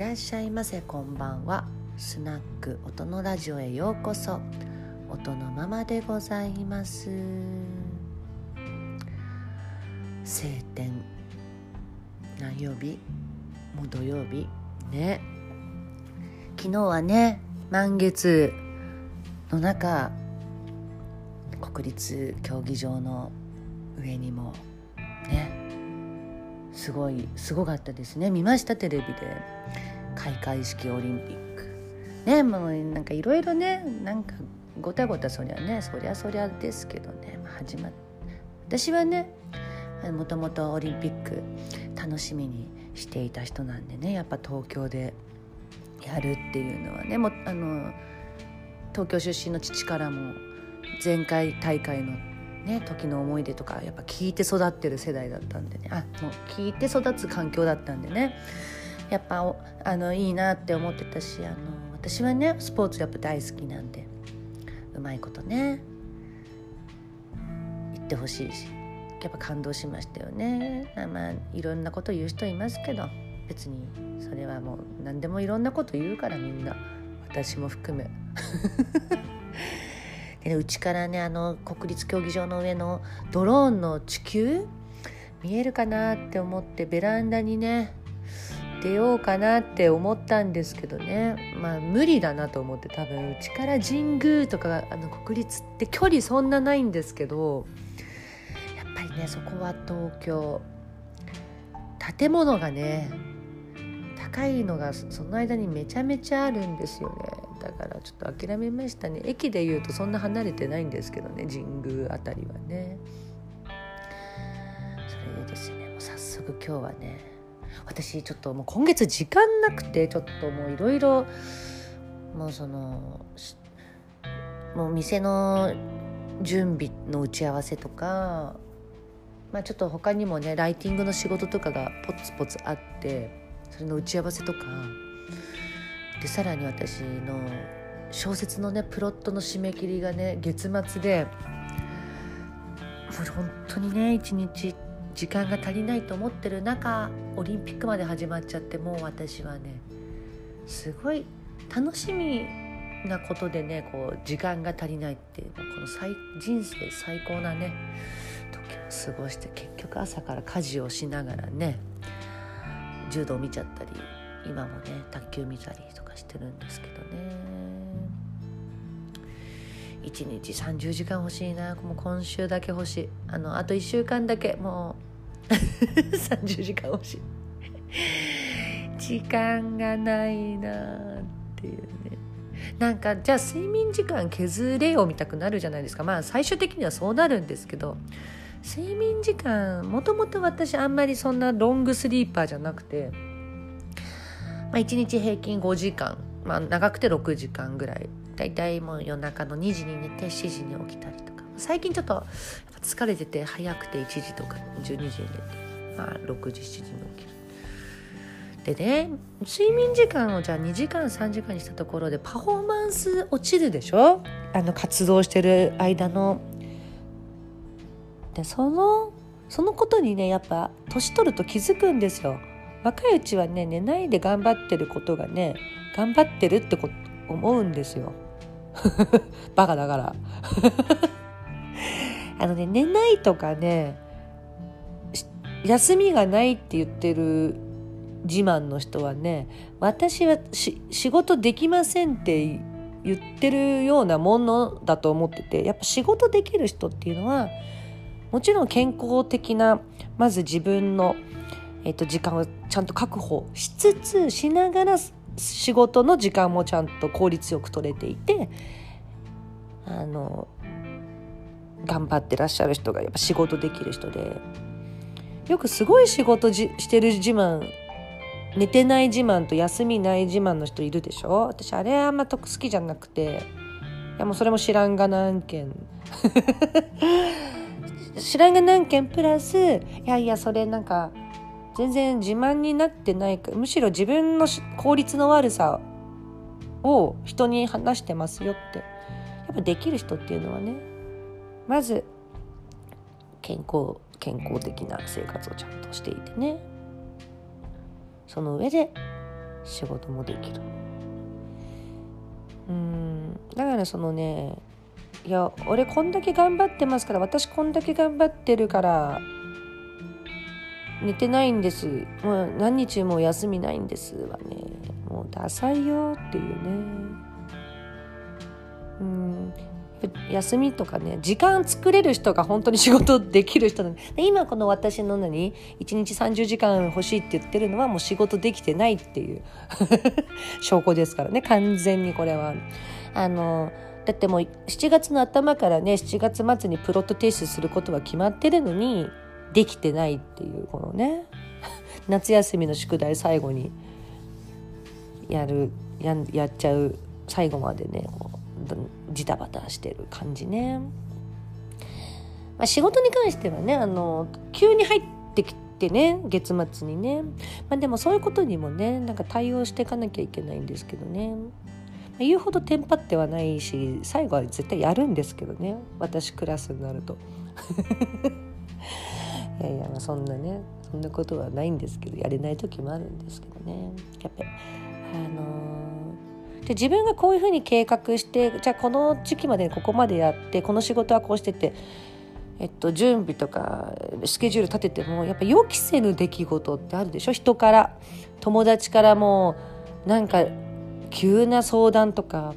らっしゃいませこんばんは。スナック音のラジオへようこそ。音のままでございます。晴天何曜日？もう土曜日？ね。昨日はね満月の中国立競技場の上にもね。すごいすごかったですね。見ました？テレビで。開会式オリンピック。ねもうなんかいろいろねなんかごたごたそりゃねそりゃそりゃですけどね、まあ、始まっ私はねもともとオリンピック楽しみにしていた人なんでねやっぱ東京でやるっていうのはねもあの東京出身の父からも前回大会のね時の思い出とかやっぱ聞いて育ってる世代だったんでねあもう聞いて育つ環境だったんでねやっぱあのいいなって思ってたしあの私はねスポーツやっぱ大好きなんでうまいことね言ってほしいしやっぱ感動しましたよね。まあいろんなこと言う人いますけど別にそれはもう何でもいろんなこと言うからみんな。私も含め。でうちからねあの国立競技場の上のドローンの地球？見えるかなって思ってベランダにね出ようかなって思ったんですけどね。まあ無理だなと思って多分。うちから神宮とかあの国立って距離そんなないんですけどやっぱりねそこは東京。建物がね高いのがその間にめちゃめちゃあるんですよね。だからちょっと諦めましたね。駅でいうとそんな離れてないんですけどね神宮あたりはね。それでですねもう早速今日はね私ちょっともう今月時間なくてちょっともういろいろもうそのもう店の準備の打ち合わせとかまあちょっと他にもねライティングの仕事とかがポツポツあってそれの打ち合わせとかでさらに私の小説のねプロットの締め切りがね月末でもう本当にね一日時間が足りないと思ってる中オリンピックまで始まっちゃってもう私はねすごい楽しみなことでねこう時間が足りないっていうこの最人生最高なね時を過ごして結局朝から家事をしながらね柔道見ちゃったり今もね卓球見たりとかしてるんですけどね。1日30時間欲しいな。もう今週だけ欲しい。あのあと1週間だけもう30時間欲し。い時間がないなっていうね。なんかじゃあ睡眠時間削れよみたくなるじゃないですか。まあ最終的にはそうなるんですけど。睡眠時間もともと私あんまりそんなロングスリーパーじゃなくて、まあ、1日平均5時間、まあ、長くて6時間ぐらい。だいたいもう夜中の2時に寝て7時に起きたりと最近ちょっと疲れてて早くて1時とか12時に寝て、まあ、6時7時に起きる。でね睡眠時間をじゃあ2時間3時間にしたところでパフォーマンス落ちるでしょ？あの活動してる間の。でそのそのことにねやっぱ年取ると気づくんですよ。若いうちはね寝ないで頑張ってることがね頑張ってるってこ思うんですよ。バカだから。あのね寝ないとかね休みがないって言ってる自慢の人はね私は仕事できませんって言ってるようなものだと思っててやっぱ仕事できる人っていうのはもちろん健康的なまず自分の、えー、と時間をちゃんと確保しつつしながら仕事の時間もちゃんと効率よく取れていてあの頑張ってらっしゃる人がやっぱ仕事できる人でよくすごい仕事じしてる自慢寝てない自慢と休みない自慢の人いるでしょ？私あれあんま好きじゃなくていやもうそれも知らんが何件。知らんが何件プラスいやいやそれなんか全然自慢になってないかむしろ自分の効率の悪さを人に話してますよって。やっぱできる人っていうのはねまず健康健康的な生活をちゃんとしていてね。その上で仕事もできる。うん。だからそのねいや俺こんだけ頑張ってますから私こんだけ頑張ってるから寝てないんです。もう何日も休みないんですはね。もうダサいよっていうね。うん。休みとかね時間作れる人が本当に仕事できる人なんで。今この私の何？1日30時間欲しいって言ってるのはもう仕事できてないっていう。証拠ですからね。完全にこれは。あのだってもう7月の頭からね7月末にプロット提出することは決まってるのにできてないっていうこのね。夏休みの宿題最後にやるややっちゃう最後までねとジタバタしてる感じね。まあ、仕事に関してはねあの急に入ってきてね月末にね、まあ、でもそういうことにもねなんか対応していかなきゃいけないんですけどね。言うほどテンパってはないし最後は絶対やるんですけどね私クラスになると いやいやまあそんなねそんなことはないんですけどやれない時もあるんですけどねやっぱりあのー、で自分がこういうふうに計画してじゃあこの時期までここまでやってこの仕事はこうしててえっと、準備とかスケジュール立ててもやっぱ予期せぬ出来事ってあるでしょ？人から友達からもなんか急な相談とか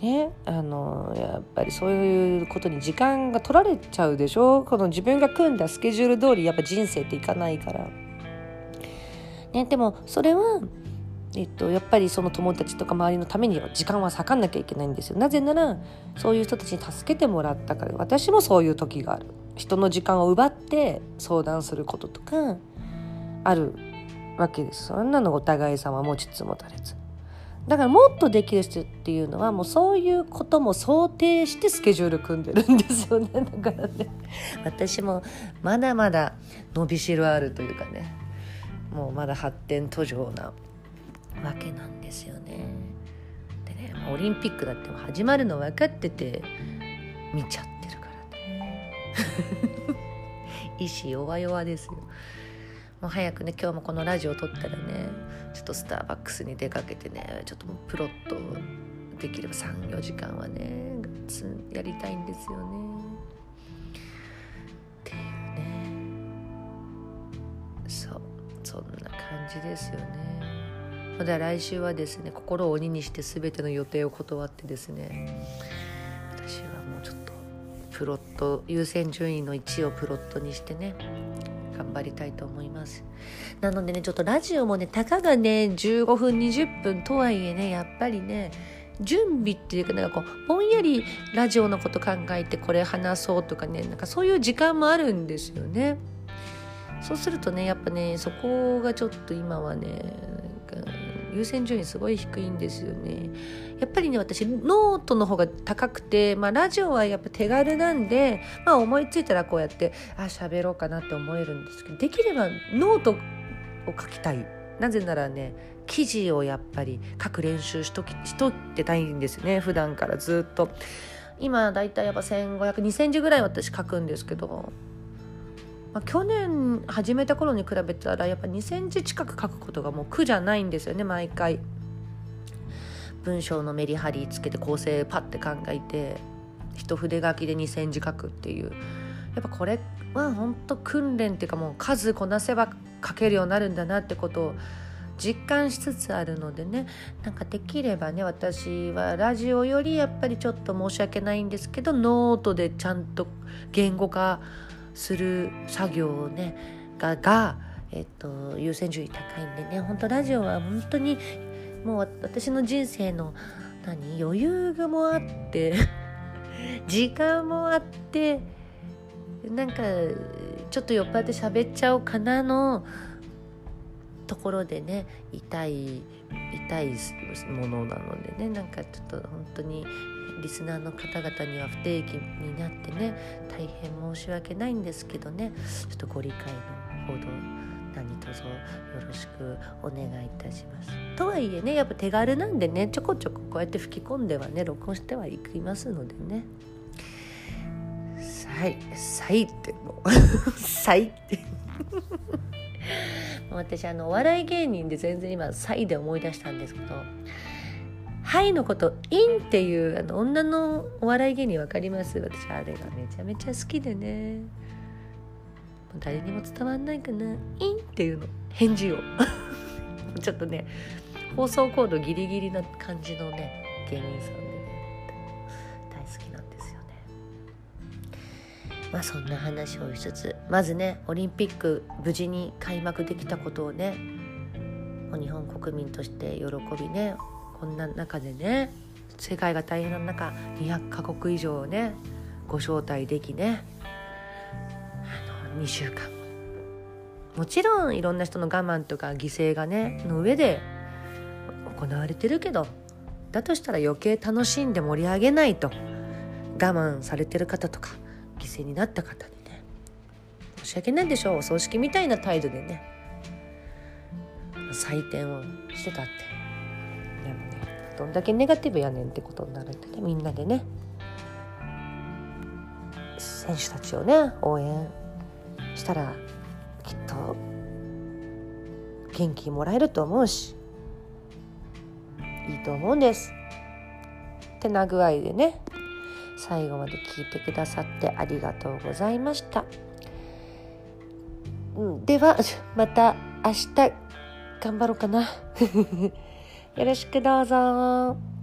ねあのやっぱりそういうことに時間が取られちゃうでしょ？この自分が組んだスケジュール通りやっぱ人生っていかないから。ね、でもそれはえっと、やっぱりその友達とか周りのためには時間は割かんなきゃいけないんですよ。なぜならそういう人たちに助けてもらったから。私もそういう時がある。人の時間を奪って相談することとかあるわけです。そんなのお互い様持ちつ持たれず。だからもっとできる人っていうのはもうそういうことも想定してスケジュール組んでるんですよね。だからね私もまだまだ伸びしろあるというかね。もうまだ発展途上なわけなんですよね。でねオリンピックだって始まるの分かってて見ちゃってるからね 意志弱々ですよ。もう早くね今日もこのラジオ撮ったらねちょっとスターバックスに出かけてねちょっともうプロットできれば34時間はねやりたいんですよね。っていうねそうそんな感じですよね。まだ来週はですね心を鬼にして全ての予定を断ってですね私はもうちょっとプロット優先順位の1をプロットにしてね頑張りたいと思います。なのでねちょっとラジオもねたかがね15分20分とはいえねやっぱりね準備っていうかなんかこうぼんやりラジオのこと考えてこれ話そうとかねなんかそういう時間もあるんですよね。そうするとねやっぱねそこがちょっと今はね優先順位すごい低いんですよね。やっぱりね私ノートの方が高くて、まあ、ラジオはやっぱ手軽なんで、まあ、思いついたらこうやってあ喋ろうかなって思えるんですけどできればノートを書きたい。なぜならね記事をやっぱり書く練習しときしとってたいんですね。普段からずっと。今だいたいやっぱ15002000字ぐらい私書くんですけど。まあ、去年始めた頃に比べたらやっぱ2センチ近く書くことがもう苦じゃないんですよね毎回。文章のメリハリつけて構成パッて考えて一筆書きで2センチ書くっていうやっぱこれは本当訓練っていうかもう数こなせば書けるようになるんだなってことを実感しつつあるのでねなんかできればね私はラジオよりやっぱりちょっと申し訳ないんですけどノートでちゃんと言語化する作業をねがが、えっと、優先順位高いんでね本当ラジオは本当にもう私の人生の何余裕がもあって 時間もあってなんかちょっと酔っ払って喋っちゃおうかなのところでね痛い痛いものなのでねなんかちょっと本当にリスナーの方々には不定期になってね大変申し訳ないんですけどねちょっとご理解のほど何卒よろしくお願いいたします。とはいえねやっぱ手軽なんでねちょこちょここうやって吹き込んではね録音してはいきますのでね。さい、さいってもう さいって 私あのお笑い芸人で全然今「サイ」で思い出したんですけど「ハイ」のこと「イン」っていうあの女のお笑い芸人分かります？私あれがめちゃめちゃ好きでね。誰にも伝わんないかな「イン」っていうの。返事を。ちょっとね放送コードギリギリな感じのね芸人さんでね大好きなんですよね。まあそんな話をしつ。つまずねオリンピック無事に開幕できたことをね日本国民として喜びねこんな中でね世界が大変な中200カ国以上をねご招待できねあの2週間。もちろんいろんな人の我慢とか犠牲がねの上で行われてるけどだとしたら余計楽しんで盛り上げないと我慢されてる方とか犠牲になった方にね申し訳ないでしょう。お葬式みたいな態度でね採点をしてたって。どんだけネガティブやねんってことになるんでねみんなでね選手たちをね応援したらきっと元気もらえると思うしいいと思うんです。ってな具合でね最後まで聞いてくださってありがとうございました。では また明日頑張ろうかな。よろしくどうぞ。